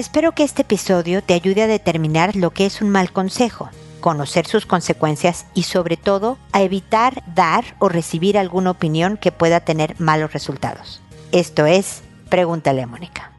Espero que este episodio te ayude a determinar lo que es un mal consejo, conocer sus consecuencias y sobre todo a evitar dar o recibir alguna opinión que pueda tener malos resultados. Esto es, pregúntale a Mónica.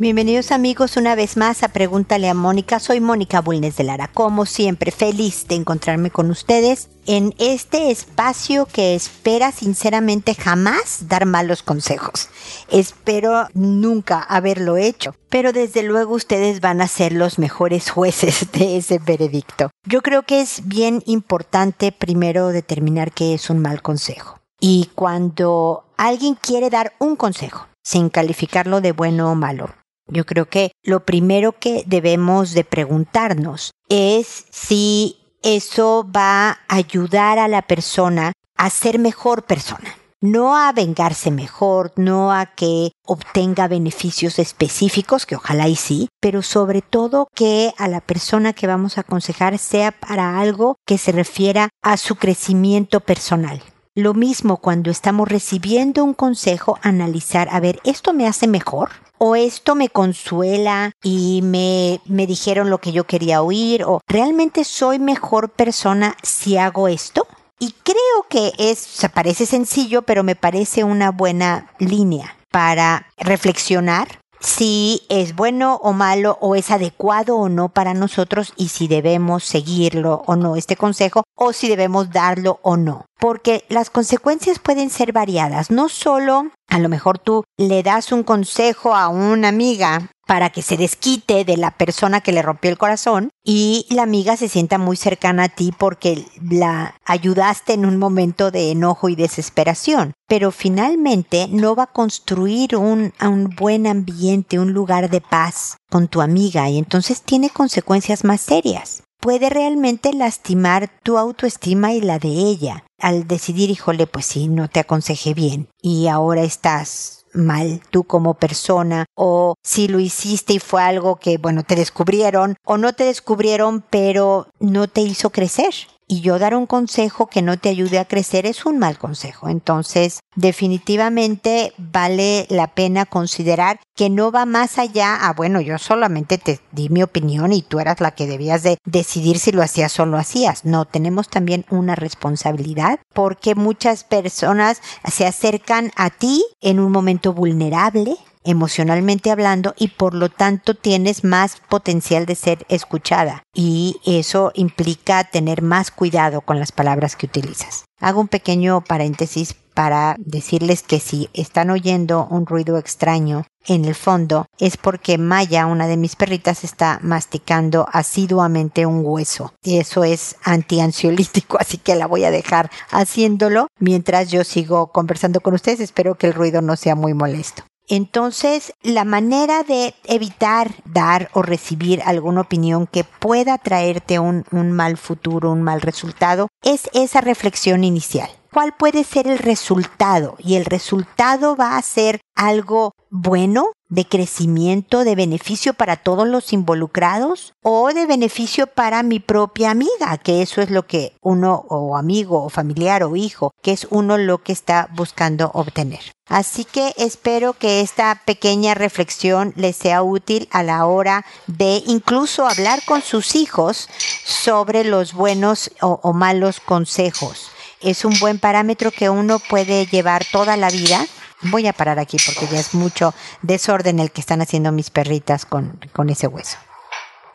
Bienvenidos amigos una vez más a Pregúntale a Mónica. Soy Mónica Bulnes de Lara. Como siempre, feliz de encontrarme con ustedes en este espacio que espera sinceramente jamás dar malos consejos. Espero nunca haberlo hecho, pero desde luego ustedes van a ser los mejores jueces de ese veredicto. Yo creo que es bien importante primero determinar qué es un mal consejo. Y cuando alguien quiere dar un consejo, sin calificarlo de bueno o malo, yo creo que lo primero que debemos de preguntarnos es si eso va a ayudar a la persona a ser mejor persona. No a vengarse mejor, no a que obtenga beneficios específicos, que ojalá y sí, pero sobre todo que a la persona que vamos a aconsejar sea para algo que se refiera a su crecimiento personal. Lo mismo cuando estamos recibiendo un consejo, analizar, a ver, ¿esto me hace mejor? O esto me consuela y me, me dijeron lo que yo quería oír, o realmente soy mejor persona si hago esto. Y creo que es, se parece sencillo, pero me parece una buena línea para reflexionar si es bueno o malo o es adecuado o no para nosotros y si debemos seguirlo o no este consejo o si debemos darlo o no. Porque las consecuencias pueden ser variadas, no solo a lo mejor tú le das un consejo a una amiga para que se desquite de la persona que le rompió el corazón y la amiga se sienta muy cercana a ti porque la ayudaste en un momento de enojo y desesperación. Pero finalmente no va a construir un, un buen ambiente, un lugar de paz con tu amiga y entonces tiene consecuencias más serias puede realmente lastimar tu autoestima y la de ella al decidir, híjole, pues sí, no te aconsejé bien y ahora estás mal tú como persona o si lo hiciste y fue algo que, bueno, te descubrieron o no te descubrieron pero no te hizo crecer y yo dar un consejo que no te ayude a crecer es un mal consejo. Entonces, definitivamente vale la pena considerar que no va más allá a, bueno, yo solamente te di mi opinión y tú eras la que debías de decidir si lo hacías o lo hacías. No, tenemos también una responsabilidad porque muchas personas se acercan a ti en un momento vulnerable, emocionalmente hablando y por lo tanto tienes más potencial de ser escuchada y eso implica tener más cuidado con las palabras que utilizas. Hago un pequeño paréntesis para decirles que si están oyendo un ruido extraño en el fondo es porque Maya, una de mis perritas, está masticando asiduamente un hueso. Y eso es antiansiolítico, así que la voy a dejar haciéndolo mientras yo sigo conversando con ustedes. Espero que el ruido no sea muy molesto. Entonces, la manera de evitar dar o recibir alguna opinión que pueda traerte un, mal futuro, un mal resultado, es esa reflexión inicial. ¿Cuál puede ser el resultado? Y el resultado va a ser algo bueno, de crecimiento, de beneficio para todos los involucrados o de beneficio para mi propia amiga, que eso es lo que uno o amigo o familiar o hijo, que es uno lo que está buscando obtener. Así que espero que esta pequeña reflexión les sea útil a la hora de incluso hablar con sus hijos sobre los buenos o, o malos consejos. Es un buen parámetro que uno puede llevar toda la vida Voy a parar aquí porque ya es mucho desorden el que están haciendo mis perritas con, con ese hueso.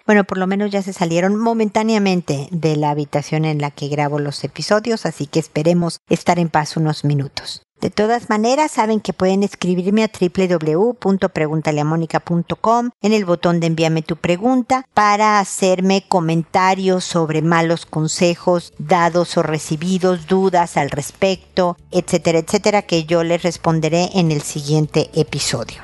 Bueno, por lo menos ya se salieron momentáneamente de la habitación en la que grabo los episodios, así que esperemos estar en paz unos minutos. De todas maneras, saben que pueden escribirme a www.preguntaleamónica.com en el botón de envíame tu pregunta para hacerme comentarios sobre malos consejos dados o recibidos, dudas al respecto, etcétera, etcétera, que yo les responderé en el siguiente episodio.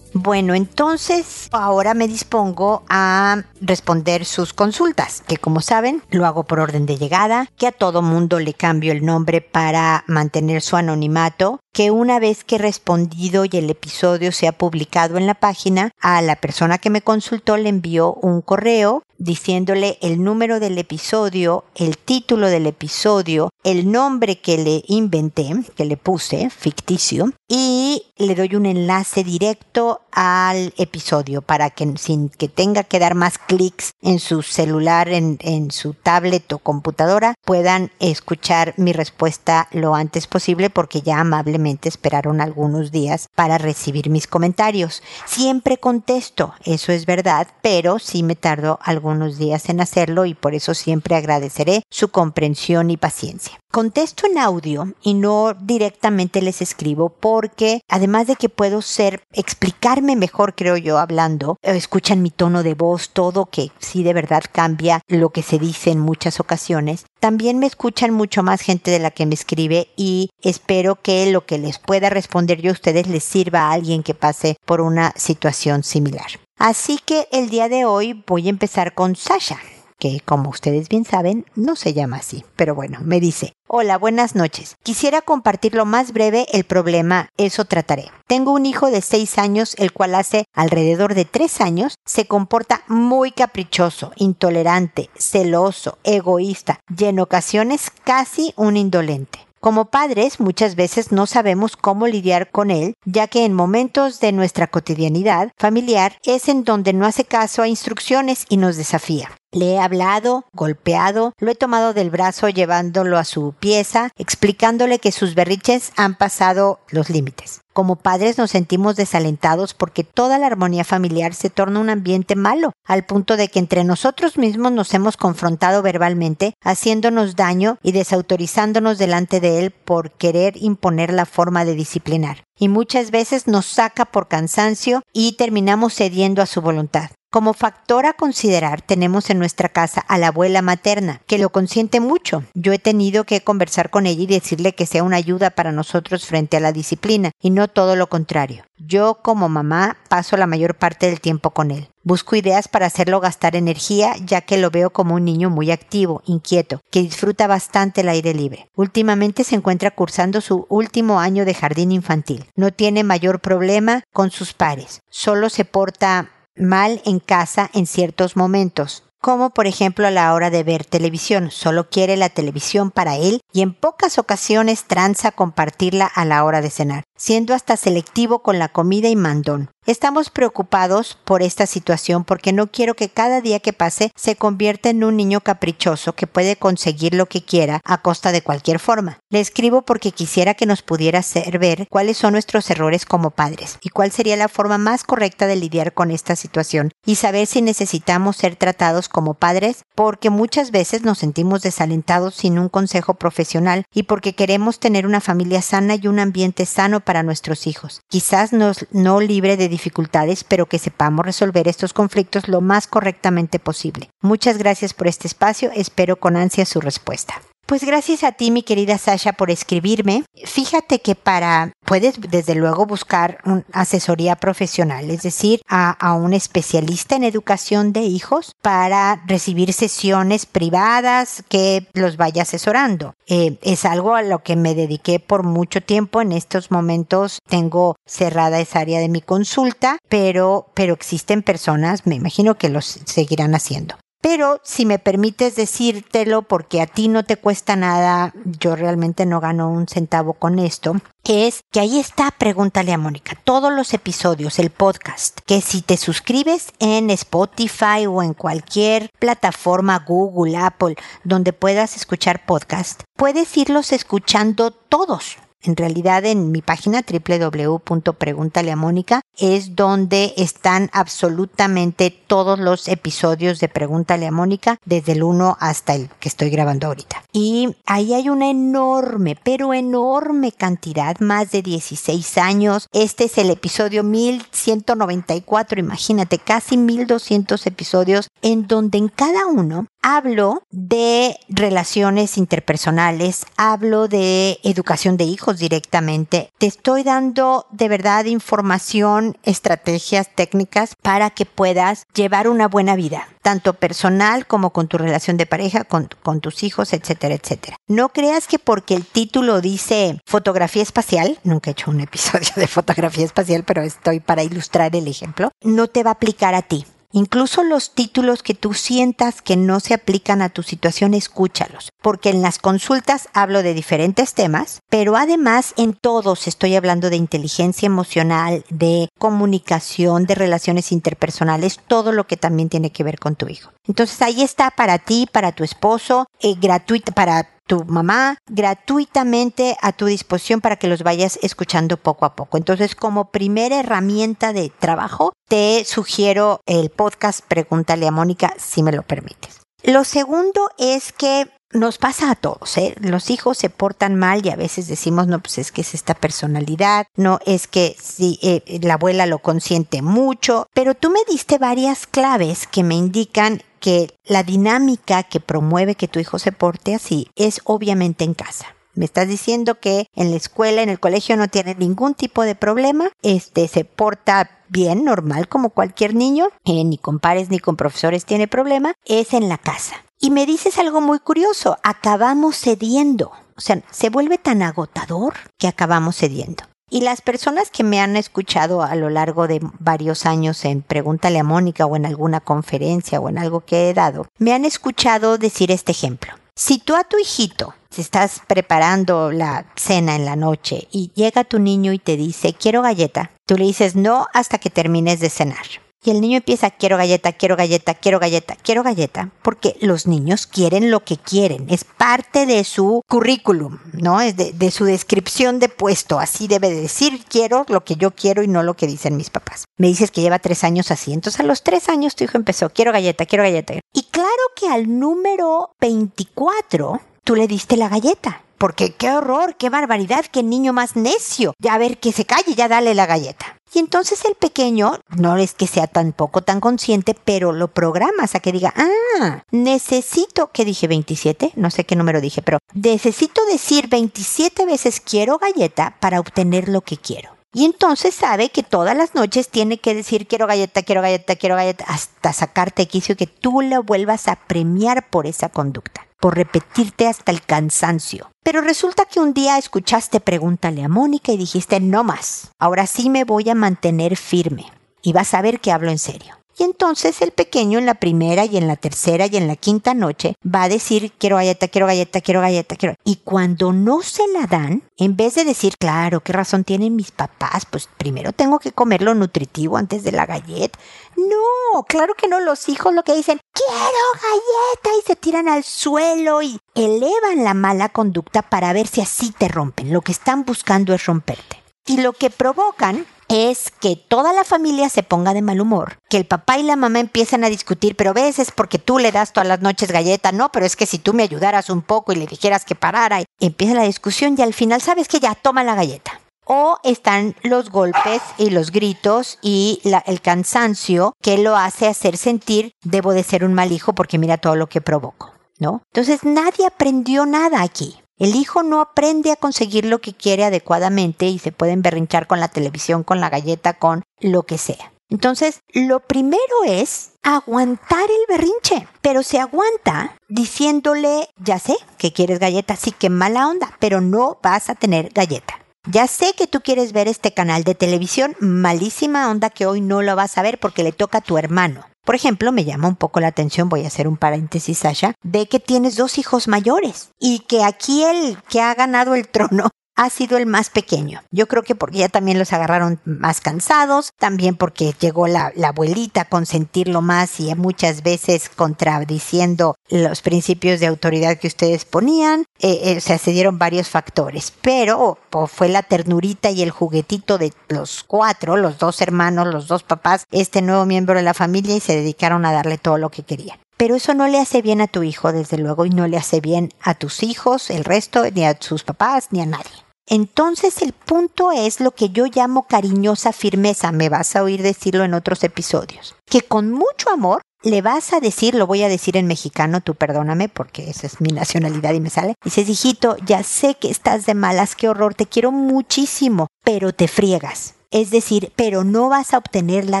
Bueno, entonces ahora me dispongo a responder sus consultas, que como saben lo hago por orden de llegada, que a todo mundo le cambio el nombre para mantener su anonimato, que una vez que he respondido y el episodio se ha publicado en la página, a la persona que me consultó le envió un correo diciéndole el número del episodio, el título del episodio, el nombre que le inventé, que le puse, ficticio, y le doy un enlace directo al episodio para que sin que tenga que dar más clics en su celular, en, su tablet o computadora, puedan escuchar mi respuesta lo antes posible porque ya amablemente esperaron algunos días para recibir mis comentarios. Siempre contesto, eso es verdad, pero sí me tardo algunos días en hacerlo y por eso siempre agradeceré su comprensión y paciencia. Contesto en audio y no directamente les escribo porque además de que puedo ser, explicarme mejor creo yo hablando, eh, escuchan mi tono de voz, todo que sí de verdad cambia lo que se dice en muchas ocasiones, también me escuchan mucho más gente de la que me escribe y espero que lo que les pueda responder yo a ustedes les sirva a alguien que pase por una situación similar. Así que el día de hoy voy a empezar con Sasha que como ustedes bien saben, no se llama así. Pero bueno, me dice, hola, buenas noches. Quisiera compartir lo más breve el problema, eso trataré. Tengo un hijo de 6 años, el cual hace alrededor de 3 años se comporta muy caprichoso, intolerante, celoso, egoísta y en ocasiones casi un indolente. Como padres muchas veces no sabemos cómo lidiar con él, ya que en momentos de nuestra cotidianidad familiar es en donde no hace caso a instrucciones y nos desafía. Le he hablado, golpeado, lo he tomado del brazo llevándolo a su pieza, explicándole que sus berriches han pasado los límites. Como padres nos sentimos desalentados porque toda la armonía familiar se torna un ambiente malo, al punto de que entre nosotros mismos nos hemos confrontado verbalmente, haciéndonos daño y desautorizándonos delante de él por querer imponer la forma de disciplinar. Y muchas veces nos saca por cansancio y terminamos cediendo a su voluntad. Como factor a considerar tenemos en nuestra casa a la abuela materna, que lo consiente mucho. Yo he tenido que conversar con ella y decirle que sea una ayuda para nosotros frente a la disciplina, y no todo lo contrario. Yo como mamá paso la mayor parte del tiempo con él. Busco ideas para hacerlo gastar energía, ya que lo veo como un niño muy activo, inquieto, que disfruta bastante el aire libre. Últimamente se encuentra cursando su último año de jardín infantil. No tiene mayor problema con sus pares. Solo se porta mal en casa en ciertos momentos, como por ejemplo a la hora de ver televisión. Solo quiere la televisión para él y en pocas ocasiones tranza compartirla a la hora de cenar, siendo hasta selectivo con la comida y mandón. Estamos preocupados por esta situación porque no quiero que cada día que pase se convierta en un niño caprichoso que puede conseguir lo que quiera a costa de cualquier forma. Le escribo porque quisiera que nos pudiera hacer ver cuáles son nuestros errores como padres y cuál sería la forma más correcta de lidiar con esta situación y saber si necesitamos ser tratados como padres porque muchas veces nos sentimos desalentados sin un consejo profesional y porque queremos tener una familia sana y un ambiente sano para nuestros hijos. Quizás nos, no libre de dificultades, pero que sepamos resolver estos conflictos lo más correctamente posible. Muchas gracias por este espacio, espero con ansia su respuesta. Pues gracias a ti, mi querida Sasha, por escribirme. Fíjate que para, puedes desde luego buscar una asesoría profesional, es decir, a, un especialista en educación de hijos para recibir sesiones privadas que los vaya asesorando. Eh, es algo a lo que me dediqué por mucho tiempo. En estos momentos tengo cerrada esa área de mi consulta, pero, pero existen personas, me imagino que los seguirán haciendo. Pero si me permites decírtelo, porque a ti no te cuesta nada, yo realmente no gano un centavo con esto, es que ahí está, pregúntale a Mónica, todos los episodios, el podcast, que si te suscribes en Spotify o en cualquier plataforma, Google, Apple, donde puedas escuchar podcast, puedes irlos escuchando todos en realidad en mi página www.preguntaleamónica es donde están absolutamente todos los episodios de Pregúntale a Mónica desde el 1 hasta el que estoy grabando ahorita. Y ahí hay una enorme, pero enorme cantidad, más de 16 años. Este es el episodio 1194, imagínate, casi 1200 episodios en donde en cada uno hablo de relaciones interpersonales, hablo de educación de hijos directamente. Te estoy dando de verdad información, estrategias, técnicas para que puedas llevar una buena vida, tanto personal como con tu relación de pareja, con, tus hijos, etcétera, etcétera. No creas que porque el título dice fotografía espacial, nunca he hecho un episodio de fotografía espacial, pero estoy para ilustrar el ejemplo, no te va a aplicar a ti. Incluso los títulos que tú sientas que no se aplican a tu situación, escúchalos, porque en las consultas hablo de diferentes temas, pero además en todos estoy hablando de inteligencia emocional, de comunicación, de relaciones interpersonales, todo lo que también tiene que ver con tu hijo. Entonces ahí está para ti, para tu esposo, eh, gratuito para tu mamá gratuitamente a tu disposición para que los vayas escuchando poco a poco. Entonces, como primera herramienta de trabajo, te sugiero el podcast Pregúntale a Mónica si me lo permites. Lo segundo es que nos pasa a todos, ¿eh? Los hijos se portan mal y a veces decimos, no, pues es que es esta personalidad, no, es que si eh, la abuela lo consiente mucho, pero tú me diste varias claves que me indican que la dinámica que promueve que tu hijo se porte así es obviamente en casa. Me estás diciendo que en la escuela, en el colegio no tiene ningún tipo de problema, este se porta bien, normal como cualquier niño, eh, ni con pares ni con profesores tiene problema, es en la casa. Y me dices algo muy curioso, acabamos cediendo. O sea, se vuelve tan agotador que acabamos cediendo. Y las personas que me han escuchado a lo largo de varios años en Pregúntale a Mónica o en alguna conferencia o en algo que he dado, me han escuchado decir este ejemplo. Si tú a tu hijito, si estás preparando la cena en la noche y llega tu niño y te dice, quiero galleta, tú le dices no hasta que termines de cenar. Y el niño empieza, quiero galleta, quiero galleta, quiero galleta, quiero galleta, porque los niños quieren lo que quieren, es parte de su currículum, ¿no? Es de, su descripción de puesto, así debe de decir, quiero lo que yo quiero y no lo que dicen mis papás. Me dices que lleva tres años así, entonces a los tres años tu hijo empezó, quiero galleta, quiero galleta. Y claro que al número 24 tú le diste la galleta. Porque qué horror, qué barbaridad, qué niño más necio. Ya a ver que se calle, ya dale la galleta. Y entonces el pequeño, no es que sea tampoco tan consciente, pero lo programas a que diga, ah, necesito, que dije 27, no sé qué número dije, pero necesito decir 27 veces quiero galleta para obtener lo que quiero. Y entonces sabe que todas las noches tiene que decir quiero galleta, quiero galleta, quiero galleta, hasta sacarte quicio que tú lo vuelvas a premiar por esa conducta por repetirte hasta el cansancio. Pero resulta que un día escuchaste Pregúntale a Mónica y dijiste no más. Ahora sí me voy a mantener firme. Y vas a ver que hablo en serio. Y entonces el pequeño en la primera y en la tercera y en la quinta noche va a decir quiero galleta, quiero galleta, quiero galleta, quiero. Y cuando no se la dan, en vez de decir, claro, qué razón tienen mis papás, pues primero tengo que comer lo nutritivo antes de la galleta. No, claro que no, los hijos lo que dicen, quiero galleta y se tiran al suelo y elevan la mala conducta para ver si así te rompen. Lo que están buscando es romperte. Y lo que provocan es que toda la familia se ponga de mal humor, que el papá y la mamá empiezan a discutir, pero ves es porque tú le das todas las noches galleta, no, pero es que si tú me ayudaras un poco y le dijeras que parara, empieza la discusión y al final sabes que ya toma la galleta. O están los golpes y los gritos y el cansancio que lo hace hacer sentir debo de ser un mal hijo porque mira todo lo que provoco, ¿no? Entonces nadie aprendió nada aquí. El hijo no aprende a conseguir lo que quiere adecuadamente y se pueden berrinchar con la televisión, con la galleta, con lo que sea. Entonces, lo primero es aguantar el berrinche, pero se aguanta diciéndole, ya sé que quieres galleta, sí que mala onda, pero no vas a tener galleta. Ya sé que tú quieres ver este canal de televisión, malísima onda que hoy no lo vas a ver porque le toca a tu hermano. Por ejemplo, me llama un poco la atención, voy a hacer un paréntesis, Sasha, de que tienes dos hijos mayores y que aquí el que ha ganado el trono ha sido el más pequeño. Yo creo que porque ya también los agarraron más cansados, también porque llegó la, abuelita a consentirlo más y muchas veces contradiciendo los principios de autoridad que ustedes ponían. Eh, eh, se se dieron varios factores, pero fue la ternurita y el juguetito de los cuatro, los dos hermanos, los dos papás, este nuevo miembro de la familia y se dedicaron a darle todo lo que querían. Pero eso no le hace bien a tu hijo, desde luego, y no le hace bien a tus hijos, el resto, ni a sus papás, ni a nadie. Entonces el punto es lo que yo llamo cariñosa firmeza, me vas a oír decirlo en otros episodios, que con mucho amor le vas a decir, lo voy a decir en mexicano, tú perdóname porque esa es mi nacionalidad y me sale. Dices, hijito, ya sé que estás de malas, qué horror, te quiero muchísimo, pero te friegas. Es decir, pero no vas a obtener la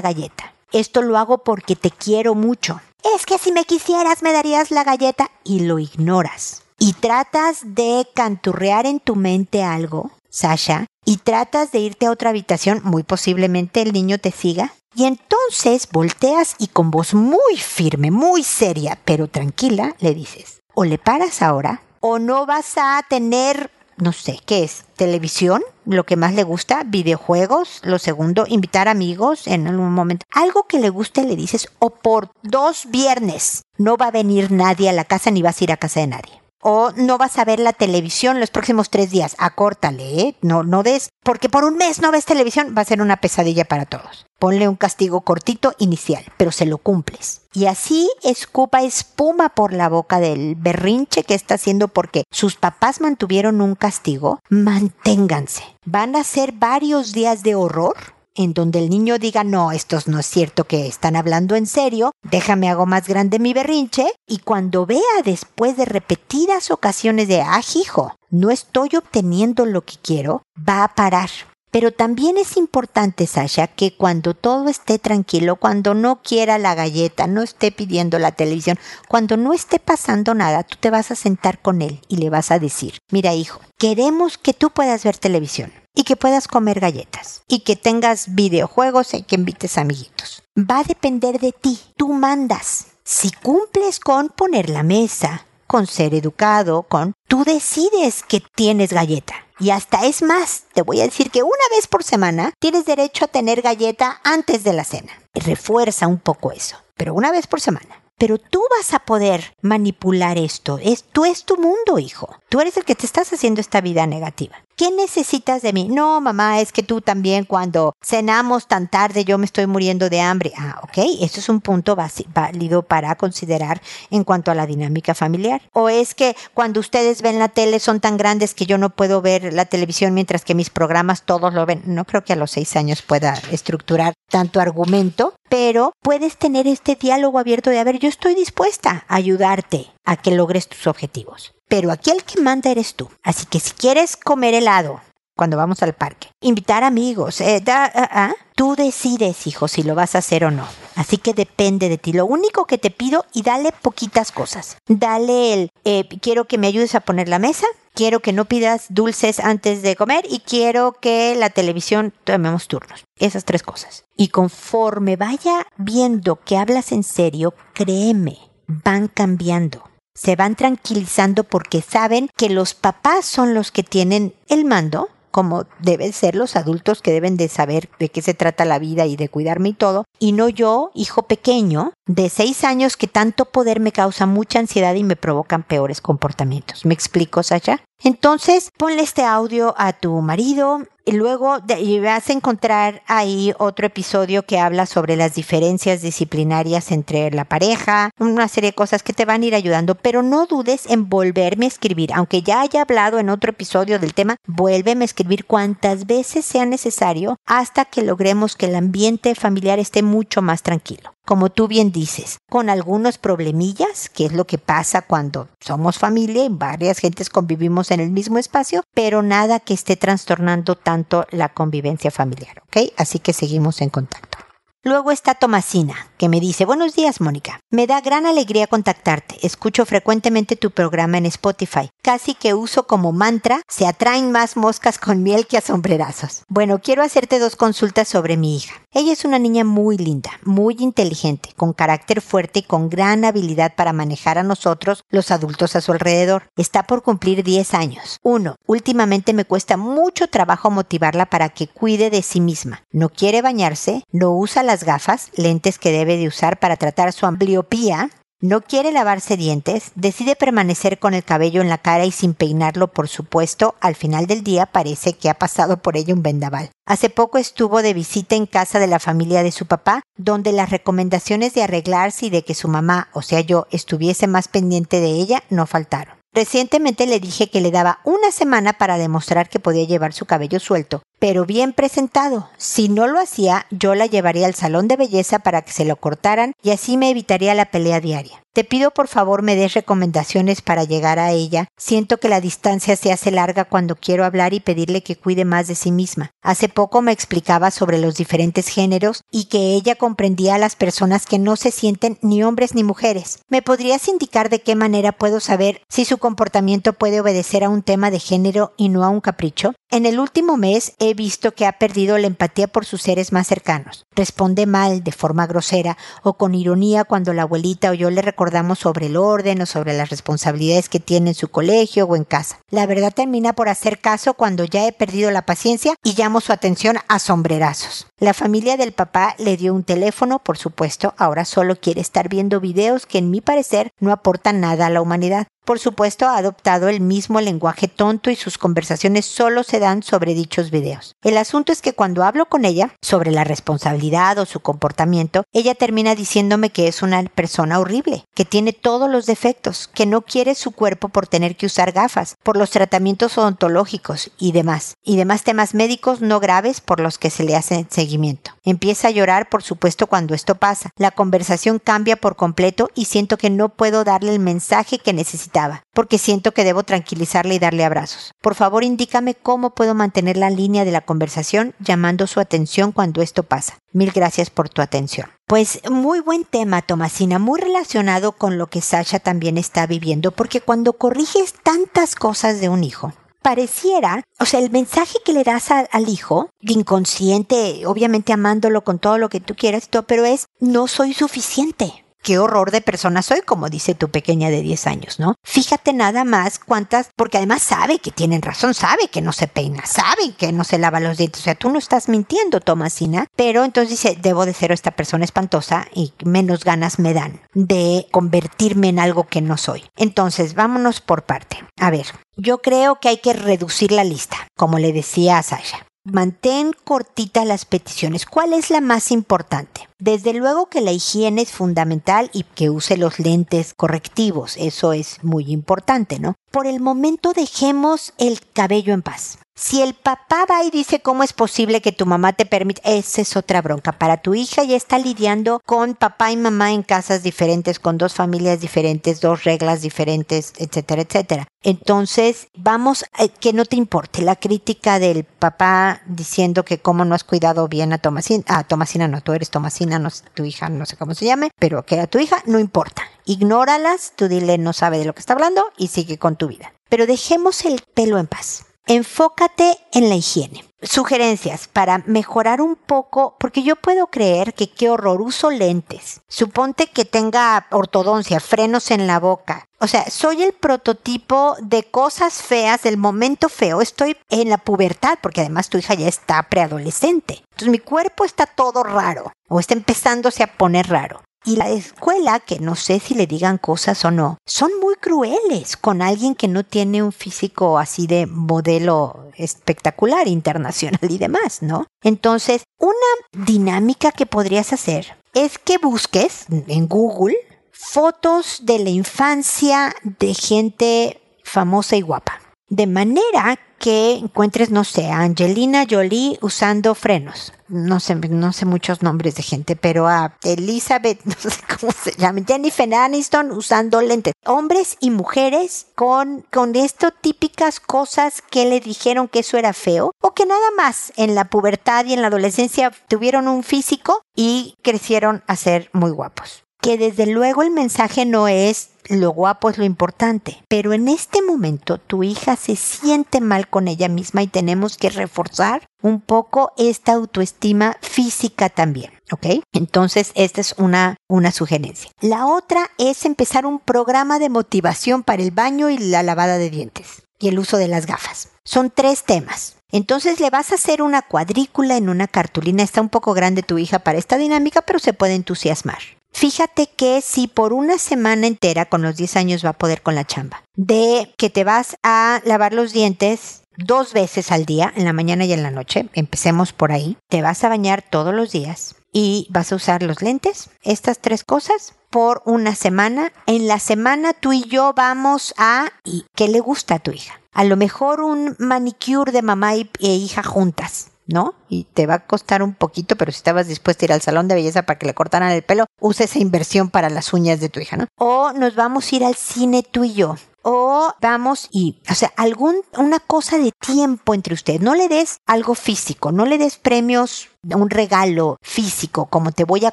galleta. Esto lo hago porque te quiero mucho. Es que si me quisieras me darías la galleta y lo ignoras. Y tratas de canturrear en tu mente algo, Sasha, y tratas de irte a otra habitación, muy posiblemente el niño te siga. Y entonces volteas y con voz muy firme, muy seria, pero tranquila, le dices, o le paras ahora, o no vas a tener no sé, ¿qué es? ¿Televisión? Lo que más le gusta, videojuegos, lo segundo, invitar amigos en algún momento. Algo que le guste le dices, o por dos viernes no va a venir nadie a la casa ni vas a ir a casa de nadie o no vas a ver la televisión los próximos tres días. Acórtale, ¿eh? No, no des, porque por un mes no ves televisión, va a ser una pesadilla para todos. Ponle un castigo cortito inicial, pero se lo cumples. Y así escupa espuma por la boca del berrinche que está haciendo porque sus papás mantuvieron un castigo. Manténganse. Van a ser varios días de horror en donde el niño diga, no, esto no es cierto que están hablando en serio, déjame hago más grande mi berrinche, y cuando vea después de repetidas ocasiones de, ah, hijo, no estoy obteniendo lo que quiero, va a parar. Pero también es importante, Sasha, que cuando todo esté tranquilo, cuando no quiera la galleta, no esté pidiendo la televisión, cuando no esté pasando nada, tú te vas a sentar con él y le vas a decir, mira hijo, queremos que tú puedas ver televisión y que puedas comer galletas y que tengas videojuegos y que invites amiguitos. Va a depender de ti, tú mandas. Si cumples con poner la mesa, con ser educado, con tú decides que tienes galleta. Y hasta es más, te voy a decir que una vez por semana tienes derecho a tener galleta antes de la cena. Refuerza un poco eso, pero una vez por semana. Pero tú vas a poder manipular esto. Es, tú es tu mundo, hijo. Tú eres el que te estás haciendo esta vida negativa. ¿Qué necesitas de mí? No, mamá, es que tú también cuando cenamos tan tarde yo me estoy muriendo de hambre. Ah, ok, eso es un punto válido para considerar en cuanto a la dinámica familiar. O es que cuando ustedes ven la tele son tan grandes que yo no puedo ver la televisión mientras que mis programas todos lo ven. No creo que a los seis años pueda estructurar tanto argumento, pero puedes tener este diálogo abierto de, a ver, yo estoy dispuesta a ayudarte a que logres tus objetivos pero aquí el que manda eres tú. Así que si quieres comer helado cuando vamos al parque, invitar amigos, eh, ah, ah, tú decides, hijo, si lo vas a hacer o no. Así que depende de ti. Lo único que te pido y dale poquitas cosas. Dale el, eh, quiero que me ayudes a poner la mesa, quiero que no pidas dulces antes de comer y quiero que la televisión tomemos turnos. Esas tres cosas. Y conforme vaya viendo que hablas en serio, créeme, van cambiando se van tranquilizando porque saben que los papás son los que tienen el mando, como deben ser los adultos que deben de saber de qué se trata la vida y de cuidarme y todo, y no yo, hijo pequeño, de seis años que tanto poder me causa mucha ansiedad y me provocan peores comportamientos. ¿Me explico, Sasha? Entonces, ponle este audio a tu marido, y luego vas a encontrar ahí otro episodio que habla sobre las diferencias disciplinarias entre la pareja, una serie de cosas que te van a ir ayudando, pero no dudes en volverme a escribir. Aunque ya haya hablado en otro episodio del tema, vuélveme a escribir cuantas veces sea necesario hasta que logremos que el ambiente familiar esté mucho más tranquilo como tú bien dices, con algunos problemillas, que es lo que pasa cuando somos familia y varias gentes convivimos en el mismo espacio, pero nada que esté trastornando tanto la convivencia familiar, ¿ok? Así que seguimos en contacto. Luego está Tomasina, que me dice, buenos días, Mónica. Me da gran alegría contactarte. Escucho frecuentemente tu programa en Spotify. Casi que uso como mantra, se atraen más moscas con miel que a sombrerazos. Bueno, quiero hacerte dos consultas sobre mi hija. Ella es una niña muy linda, muy inteligente, con carácter fuerte y con gran habilidad para manejar a nosotros, los adultos a su alrededor. Está por cumplir 10 años. Uno, últimamente me cuesta mucho trabajo motivarla para que cuide de sí misma. No quiere bañarse, no usa la gafas, lentes que debe de usar para tratar su ambliopía, no quiere lavarse dientes, decide permanecer con el cabello en la cara y sin peinarlo, por supuesto, al final del día parece que ha pasado por ella un vendaval. Hace poco estuvo de visita en casa de la familia de su papá, donde las recomendaciones de arreglarse y de que su mamá, o sea yo, estuviese más pendiente de ella, no faltaron. Recientemente le dije que le daba una semana para demostrar que podía llevar su cabello suelto, pero bien presentado. Si no lo hacía, yo la llevaría al salón de belleza para que se lo cortaran y así me evitaría la pelea diaria. Te pido por favor me des recomendaciones para llegar a ella. Siento que la distancia se hace larga cuando quiero hablar y pedirle que cuide más de sí misma. Hace poco me explicaba sobre los diferentes géneros y que ella comprendía a las personas que no se sienten ni hombres ni mujeres. ¿Me podrías indicar de qué manera puedo saber si su comportamiento puede obedecer a un tema de género y no a un capricho? En el último mes he visto que ha perdido la empatía por sus seres más cercanos. Responde mal, de forma grosera o con ironía cuando la abuelita o yo le recordamos sobre el orden o sobre las responsabilidades que tiene en su colegio o en casa. La verdad termina por hacer caso cuando ya he perdido la paciencia y llamo su atención a sombrerazos. La familia del papá le dio un teléfono, por supuesto, ahora solo quiere estar viendo videos que en mi parecer no aportan nada a la humanidad. Por supuesto, ha adoptado el mismo lenguaje tonto y sus conversaciones solo se dan sobre dichos videos. El asunto es que cuando hablo con ella sobre la responsabilidad o su comportamiento, ella termina diciéndome que es una persona horrible, que tiene todos los defectos, que no quiere su cuerpo por tener que usar gafas, por los tratamientos odontológicos y demás, y demás temas médicos no graves por los que se le hace seguimiento. Empieza a llorar, por supuesto, cuando esto pasa. La conversación cambia por completo y siento que no puedo darle el mensaje que necesita porque siento que debo tranquilizarle y darle abrazos. Por favor, indícame cómo puedo mantener la línea de la conversación llamando su atención cuando esto pasa. Mil gracias por tu atención. Pues muy buen tema, Tomasina, muy relacionado con lo que Sasha también está viviendo, porque cuando corriges tantas cosas de un hijo, pareciera, o sea, el mensaje que le das al hijo, de inconsciente, obviamente amándolo con todo lo que tú quieras, todo, pero es, no soy suficiente qué horror de persona soy, como dice tu pequeña de 10 años, ¿no? Fíjate nada más cuántas, porque además sabe que tienen razón, sabe que no se peina, sabe que no se lava los dientes, o sea, tú no estás mintiendo, Tomasina, pero entonces dice, debo de ser esta persona espantosa y menos ganas me dan de convertirme en algo que no soy. Entonces, vámonos por parte. A ver, yo creo que hay que reducir la lista, como le decía a Sasha. Mantén cortitas las peticiones. ¿Cuál es la más importante? Desde luego que la higiene es fundamental y que use los lentes correctivos. Eso es muy importante, ¿no? Por el momento dejemos el cabello en paz. Si el papá va y dice cómo es posible que tu mamá te permita, esa es otra bronca. Para tu hija ya está lidiando con papá y mamá en casas diferentes, con dos familias diferentes, dos reglas diferentes, etcétera, etcétera. Entonces, vamos, eh, que no te importe la crítica del papá diciendo que cómo no has cuidado bien a Tomasina. Ah, Tomasina no, tú eres Tomasina, tu hija, no sé cómo se llame, pero que a tu hija no importa. Ignóralas, tú dile no sabe de lo que está hablando y sigue con tu vida. Pero dejemos el pelo en paz. Enfócate en la higiene. Sugerencias para mejorar un poco, porque yo puedo creer que qué horror, uso lentes. Suponte que tenga ortodoncia, frenos en la boca. O sea, soy el prototipo de cosas feas del momento feo. Estoy en la pubertad, porque además tu hija ya está preadolescente. Entonces mi cuerpo está todo raro, o está empezándose a poner raro. Y la escuela, que no sé si le digan cosas o no, son muy crueles con alguien que no tiene un físico así de modelo espectacular, internacional y demás, ¿no? Entonces, una dinámica que podrías hacer es que busques en Google fotos de la infancia de gente famosa y guapa. De manera que encuentres, no sé, a Angelina Jolie usando frenos. No sé, no sé muchos nombres de gente, pero a Elizabeth, no sé cómo se llama, Jennifer Aniston usando lentes. Hombres y mujeres con, con esto típicas cosas que le dijeron que eso era feo o que nada más en la pubertad y en la adolescencia tuvieron un físico y crecieron a ser muy guapos que desde luego el mensaje no es lo guapo es lo importante, pero en este momento tu hija se siente mal con ella misma y tenemos que reforzar un poco esta autoestima física también, ¿ok? Entonces, esta es una, una sugerencia. La otra es empezar un programa de motivación para el baño y la lavada de dientes y el uso de las gafas. Son tres temas. Entonces le vas a hacer una cuadrícula en una cartulina. Está un poco grande tu hija para esta dinámica, pero se puede entusiasmar. Fíjate que si por una semana entera con los 10 años va a poder con la chamba, de que te vas a lavar los dientes dos veces al día, en la mañana y en la noche, empecemos por ahí, te vas a bañar todos los días y vas a usar los lentes, estas tres cosas por una semana. En la semana tú y yo vamos a... ¿Y qué le gusta a tu hija? a lo mejor un manicure de mamá e hija juntas. ¿No? Y te va a costar un poquito, pero si estabas dispuesta a ir al salón de belleza para que le cortaran el pelo, usa esa inversión para las uñas de tu hija, ¿no? O nos vamos a ir al cine tú y yo o vamos y, o sea, algún, una cosa de tiempo entre ustedes. No le des algo físico, no le des premios, un regalo físico, como te voy a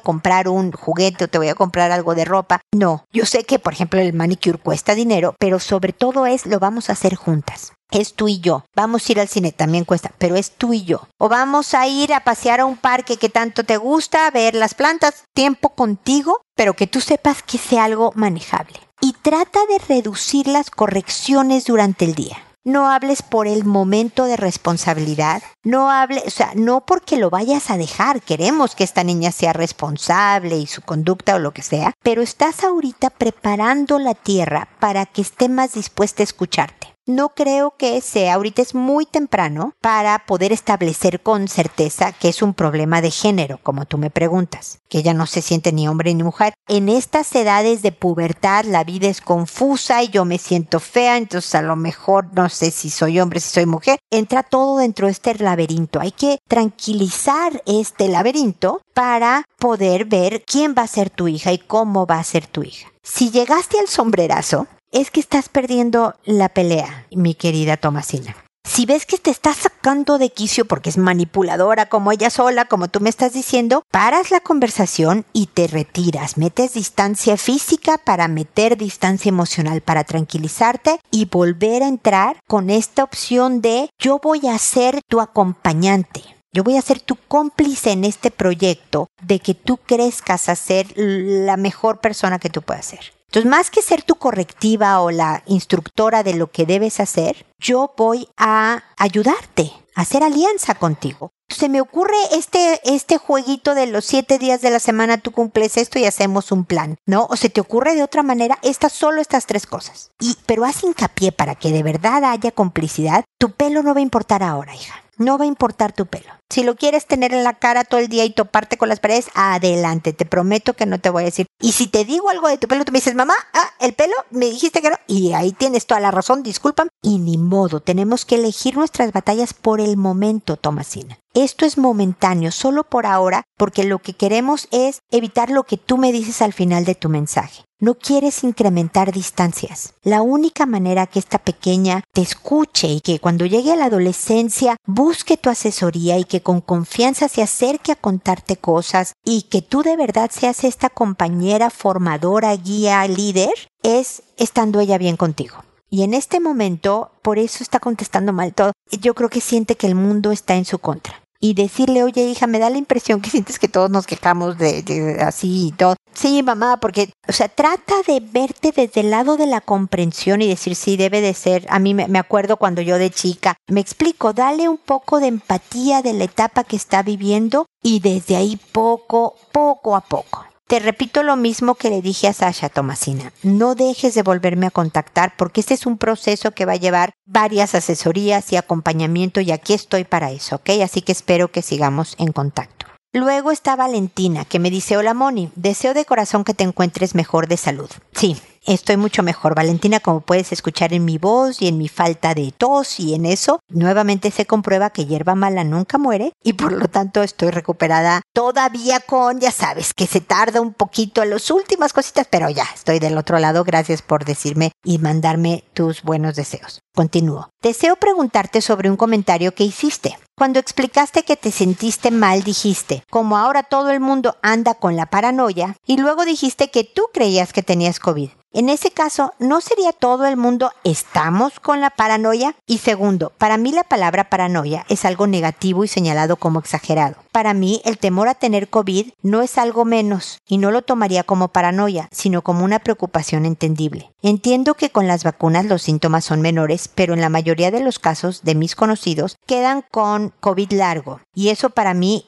comprar un juguete o te voy a comprar algo de ropa. No, yo sé que, por ejemplo, el manicure cuesta dinero, pero sobre todo es lo vamos a hacer juntas es tú y yo. Vamos a ir al cine, también cuesta, pero es tú y yo. O vamos a ir a pasear a un parque que tanto te gusta, ver las plantas, tiempo contigo, pero que tú sepas que sea algo manejable y trata de reducir las correcciones durante el día. No hables por el momento de responsabilidad. No hables, o sea, no porque lo vayas a dejar. Queremos que esta niña sea responsable y su conducta o lo que sea, pero estás ahorita preparando la tierra para que esté más dispuesta a escucharte. No creo que sea, ahorita es muy temprano para poder establecer con certeza que es un problema de género, como tú me preguntas, que ella no se siente ni hombre ni mujer. En estas edades de pubertad la vida es confusa y yo me siento fea, entonces a lo mejor no sé si soy hombre, si soy mujer. Entra todo dentro de este laberinto. Hay que tranquilizar este laberinto para poder ver quién va a ser tu hija y cómo va a ser tu hija. Si llegaste al sombrerazo, es que estás perdiendo la pelea, mi querida Tomasina. Si ves que te estás sacando de quicio porque es manipuladora como ella sola, como tú me estás diciendo, paras la conversación y te retiras. Metes distancia física para meter distancia emocional, para tranquilizarte y volver a entrar con esta opción de yo voy a ser tu acompañante. Yo voy a ser tu cómplice en este proyecto de que tú crezcas a ser la mejor persona que tú puedas ser. Entonces, más que ser tu correctiva o la instructora de lo que debes hacer, yo voy a ayudarte, a hacer alianza contigo. Se me ocurre este, este jueguito de los siete días de la semana, tú cumples esto y hacemos un plan, ¿no? O se te ocurre de otra manera, estas solo estas tres cosas. Y, pero haz hincapié para que de verdad haya complicidad. Tu pelo no va a importar ahora, hija. No va a importar tu pelo. Si lo quieres tener en la cara todo el día y toparte con las paredes, adelante, te prometo que no te voy a decir. Y si te digo algo de tu pelo, tú me dices, mamá, ah, el pelo, me dijiste que no. Y ahí tienes toda la razón, disculpan. Y ni modo, tenemos que elegir nuestras batallas por el momento, Tomasina. Esto es momentáneo, solo por ahora, porque lo que queremos es evitar lo que tú me dices al final de tu mensaje. No quieres incrementar distancias. La única manera que esta pequeña te escuche y que cuando llegue a la adolescencia busque tu asesoría y que con confianza se acerque a contarte cosas y que tú de verdad seas esta compañera formadora, guía, líder, es estando ella bien contigo. Y en este momento, por eso está contestando mal todo. Yo creo que siente que el mundo está en su contra y decirle, oye hija, me da la impresión que sientes que todos nos quejamos de, así y todo. Sí, mamá, porque, o sea, trata de verte desde el lado de la comprensión y decir, sí, debe de ser. A mí me, me acuerdo cuando yo de chica, me explico, dale un poco de empatía de la etapa que está viviendo y desde ahí poco, poco a poco. Te repito lo mismo que le dije a Sasha Tomasina. No dejes de volverme a contactar porque este es un proceso que va a llevar varias asesorías y acompañamiento y aquí estoy para eso, ¿ok? Así que espero que sigamos en contacto. Luego está Valentina, que me dice, hola Moni, deseo de corazón que te encuentres mejor de salud. Sí, estoy mucho mejor, Valentina, como puedes escuchar en mi voz y en mi falta de tos y en eso, nuevamente se comprueba que hierba mala nunca muere y por lo tanto estoy recuperada todavía con, ya sabes, que se tarda un poquito en las últimas cositas, pero ya estoy del otro lado. Gracias por decirme y mandarme tus buenos deseos. Continúo. Deseo preguntarte sobre un comentario que hiciste. Cuando explicaste que te sentiste mal, dijiste, como ahora todo el mundo anda con la paranoia, y luego dijiste que tú creías que tenías COVID. En ese caso, ¿no sería todo el mundo estamos con la paranoia? Y segundo, para mí la palabra paranoia es algo negativo y señalado como exagerado. Para mí, el temor a tener COVID no es algo menos y no lo tomaría como paranoia, sino como una preocupación entendible. Entiendo que con las vacunas los síntomas son menores, pero en la mayoría de los casos de mis conocidos quedan con COVID largo y eso para mí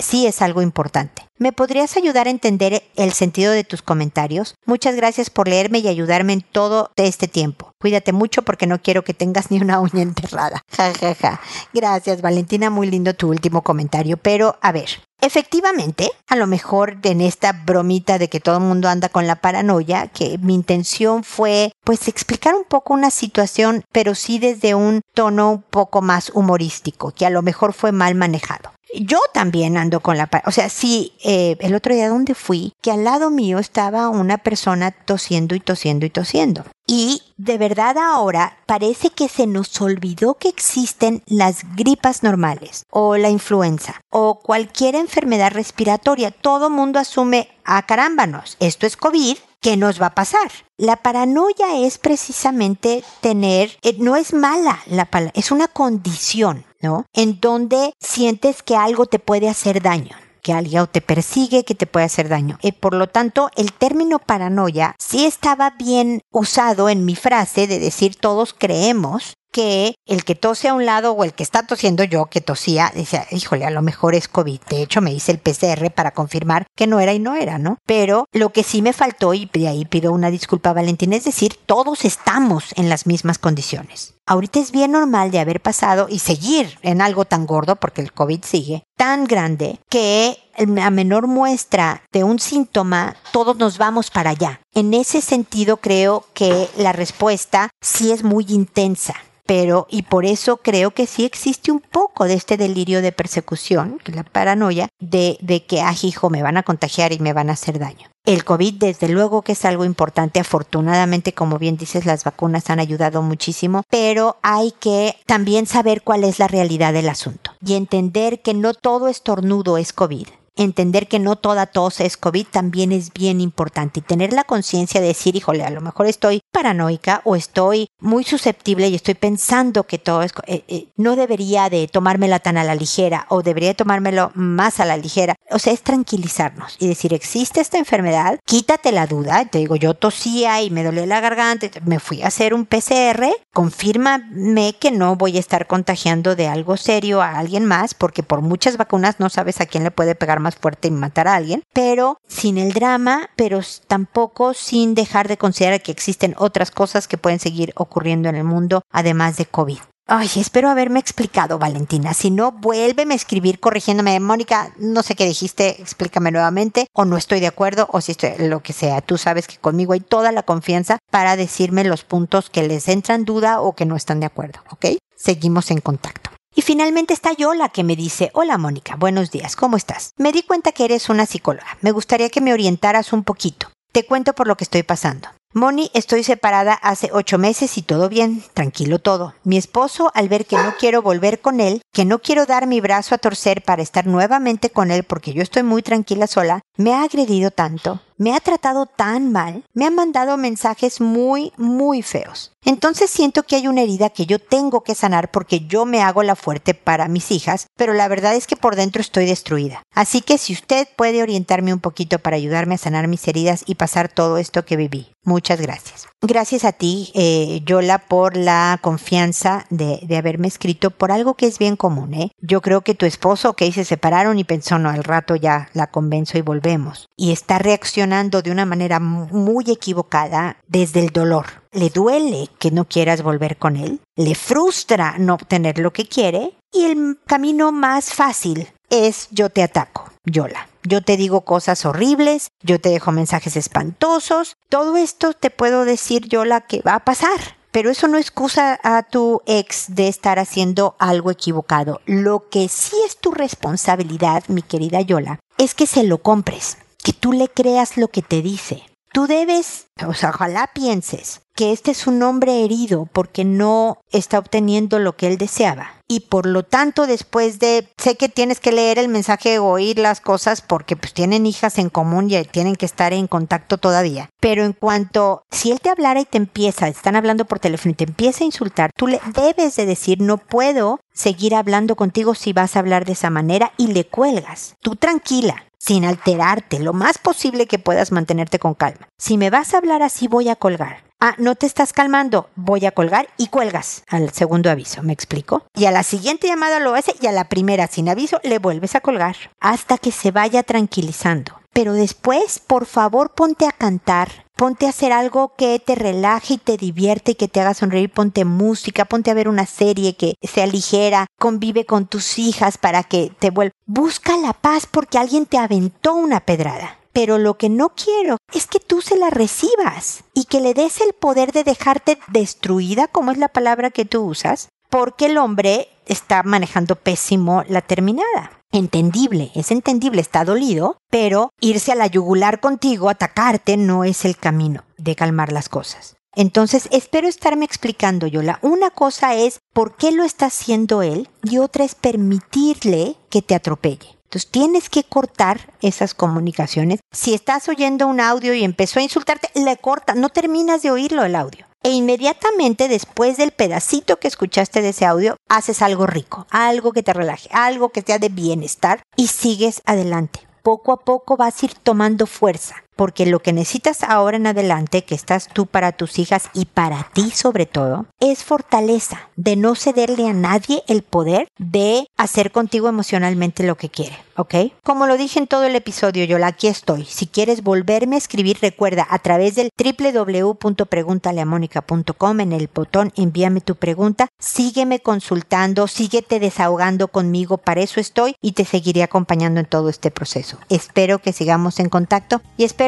sí es algo importante. ¿Me podrías ayudar a entender el sentido de tus comentarios? Muchas gracias por leerme y ayudarme en todo este tiempo. Cuídate mucho porque no quiero que tengas ni una uña enterrada. Ja, ja, ja. Gracias, Valentina. Muy lindo tu último comentario. Pero, a ver, Efectivamente, a lo mejor en esta bromita de que todo el mundo anda con la paranoia, que mi intención fue pues explicar un poco una situación, pero sí desde un tono un poco más humorístico, que a lo mejor fue mal manejado. Yo también ando con la... O sea, sí, eh, el otro día donde fui, que al lado mío estaba una persona tosiendo y tosiendo y tosiendo. Y de verdad ahora parece que se nos olvidó que existen las gripas normales o la influenza o cualquier enfermedad respiratoria. Todo mundo asume, a ah, carámbanos, esto es COVID, ¿qué nos va a pasar? La paranoia es precisamente tener, eh, no es mala la palabra, es una condición, ¿no? En donde sientes que algo te puede hacer daño que alguien te persigue, que te puede hacer daño. Y eh, por lo tanto, el término paranoia sí estaba bien usado en mi frase de decir todos creemos que el que tose a un lado o el que está tosiendo yo, que tosía, decía, híjole, a lo mejor es COVID. De hecho, me hice el PCR para confirmar que no era y no era, ¿no? Pero lo que sí me faltó, y de ahí pido una disculpa Valentín, es decir, todos estamos en las mismas condiciones. Ahorita es bien normal de haber pasado y seguir en algo tan gordo, porque el COVID sigue, tan grande, que a menor muestra de un síntoma, todos nos vamos para allá. En ese sentido, creo que la respuesta sí es muy intensa pero y por eso creo que sí existe un poco de este delirio de persecución, la paranoia, de, de que, ah, hijo, me van a contagiar y me van a hacer daño. El COVID, desde luego que es algo importante. Afortunadamente, como bien dices, las vacunas han ayudado muchísimo, pero hay que también saber cuál es la realidad del asunto y entender que no todo estornudo es COVID entender que no toda tos es COVID también es bien importante y tener la conciencia de decir, híjole, a lo mejor estoy paranoica o estoy muy susceptible y estoy pensando que todo es, eh, eh, no debería de tomármela tan a la ligera o debería tomármelo más a la ligera. O sea, es tranquilizarnos y decir, existe esta enfermedad, quítate la duda. Te digo, yo tosía y me dolía la garganta, me fui a hacer un PCR, confírmame que no voy a estar contagiando de algo serio a alguien más porque por muchas vacunas no sabes a quién le puede pegar más fuerte y matar a alguien, pero sin el drama, pero tampoco sin dejar de considerar que existen otras cosas que pueden seguir ocurriendo en el mundo, además de COVID. Ay, espero haberme explicado, Valentina. Si no, vuélveme a escribir corrigiéndome. Mónica, no sé qué dijiste, explícame nuevamente, o no estoy de acuerdo, o si estoy, lo que sea. Tú sabes que conmigo hay toda la confianza para decirme los puntos que les entran duda o que no están de acuerdo, ¿ok? Seguimos en contacto. Y finalmente está Yola que me dice, hola Mónica, buenos días, ¿cómo estás? Me di cuenta que eres una psicóloga. Me gustaría que me orientaras un poquito. Te cuento por lo que estoy pasando. Moni, estoy separada hace ocho meses y todo bien, tranquilo todo. Mi esposo, al ver que no quiero volver con él, que no quiero dar mi brazo a torcer para estar nuevamente con él porque yo estoy muy tranquila sola, me ha agredido tanto, me ha tratado tan mal, me ha mandado mensajes muy, muy feos. Entonces siento que hay una herida que yo tengo que sanar porque yo me hago la fuerte para mis hijas, pero la verdad es que por dentro estoy destruida. Así que si usted puede orientarme un poquito para ayudarme a sanar mis heridas y pasar todo esto que viví. Muchas gracias. Gracias a ti, eh, Yola, por la confianza de, haberme escrito por algo que es bien común. ¿eh? Yo creo que tu esposo, que se separaron y pensó, no, al rato ya la convenzo y volvemos. Y está reaccionando de una manera muy equivocada desde el dolor. Le duele que no quieras volver con él, le frustra no obtener lo que quiere y el camino más fácil es yo te ataco, Yola. Yo te digo cosas horribles, yo te dejo mensajes espantosos. Todo esto te puedo decir yo la que va a pasar. Pero eso no excusa a tu ex de estar haciendo algo equivocado. Lo que sí es tu responsabilidad, mi querida Yola, es que se lo compres, que tú le creas lo que te dice. Tú debes, o sea, ojalá pienses que este es un hombre herido porque no está obteniendo lo que él deseaba. Y por lo tanto, después de, sé que tienes que leer el mensaje o oír las cosas porque pues tienen hijas en común y tienen que estar en contacto todavía. Pero en cuanto, si él te hablara y te empieza, están hablando por teléfono y te empieza a insultar, tú le debes de decir, no puedo seguir hablando contigo si vas a hablar de esa manera y le cuelgas. Tú tranquila, sin alterarte, lo más posible que puedas mantenerte con calma. Si me vas a hablar así, voy a colgar. Ah, no te estás calmando, voy a colgar y cuelgas al segundo aviso, ¿me explico? Y a la siguiente llamada lo hace y a la primera sin aviso le vuelves a colgar hasta que se vaya tranquilizando. Pero después, por favor, ponte a cantar ponte a hacer algo que te relaje y te divierte y que te haga sonreír, ponte música, ponte a ver una serie que sea ligera, convive con tus hijas para que te vuelva. Busca la paz porque alguien te aventó una pedrada pero lo que no quiero es que tú se la recibas y que le des el poder de dejarte destruida, como es la palabra que tú usas, porque el hombre está manejando pésimo la terminada. Entendible, es entendible, está dolido, pero irse a la yugular contigo, atacarte, no es el camino de calmar las cosas. Entonces, espero estarme explicando, Yola. Una cosa es por qué lo está haciendo él y otra es permitirle que te atropelle. Entonces tienes que cortar esas comunicaciones. Si estás oyendo un audio y empezó a insultarte, le corta, no terminas de oírlo el audio. E inmediatamente después del pedacito que escuchaste de ese audio, haces algo rico, algo que te relaje, algo que sea de bienestar y sigues adelante. Poco a poco vas a ir tomando fuerza porque lo que necesitas ahora en adelante, que estás tú para tus hijas y para ti sobre todo, es fortaleza, de no cederle a nadie el poder de hacer contigo emocionalmente lo que quiere, ¿ok? Como lo dije en todo el episodio, yo aquí estoy. Si quieres volverme a escribir, recuerda a través del www.preguntaleamónica.com en el botón envíame tu pregunta, sígueme consultando, síguete desahogando conmigo, para eso estoy y te seguiré acompañando en todo este proceso. Espero que sigamos en contacto y espero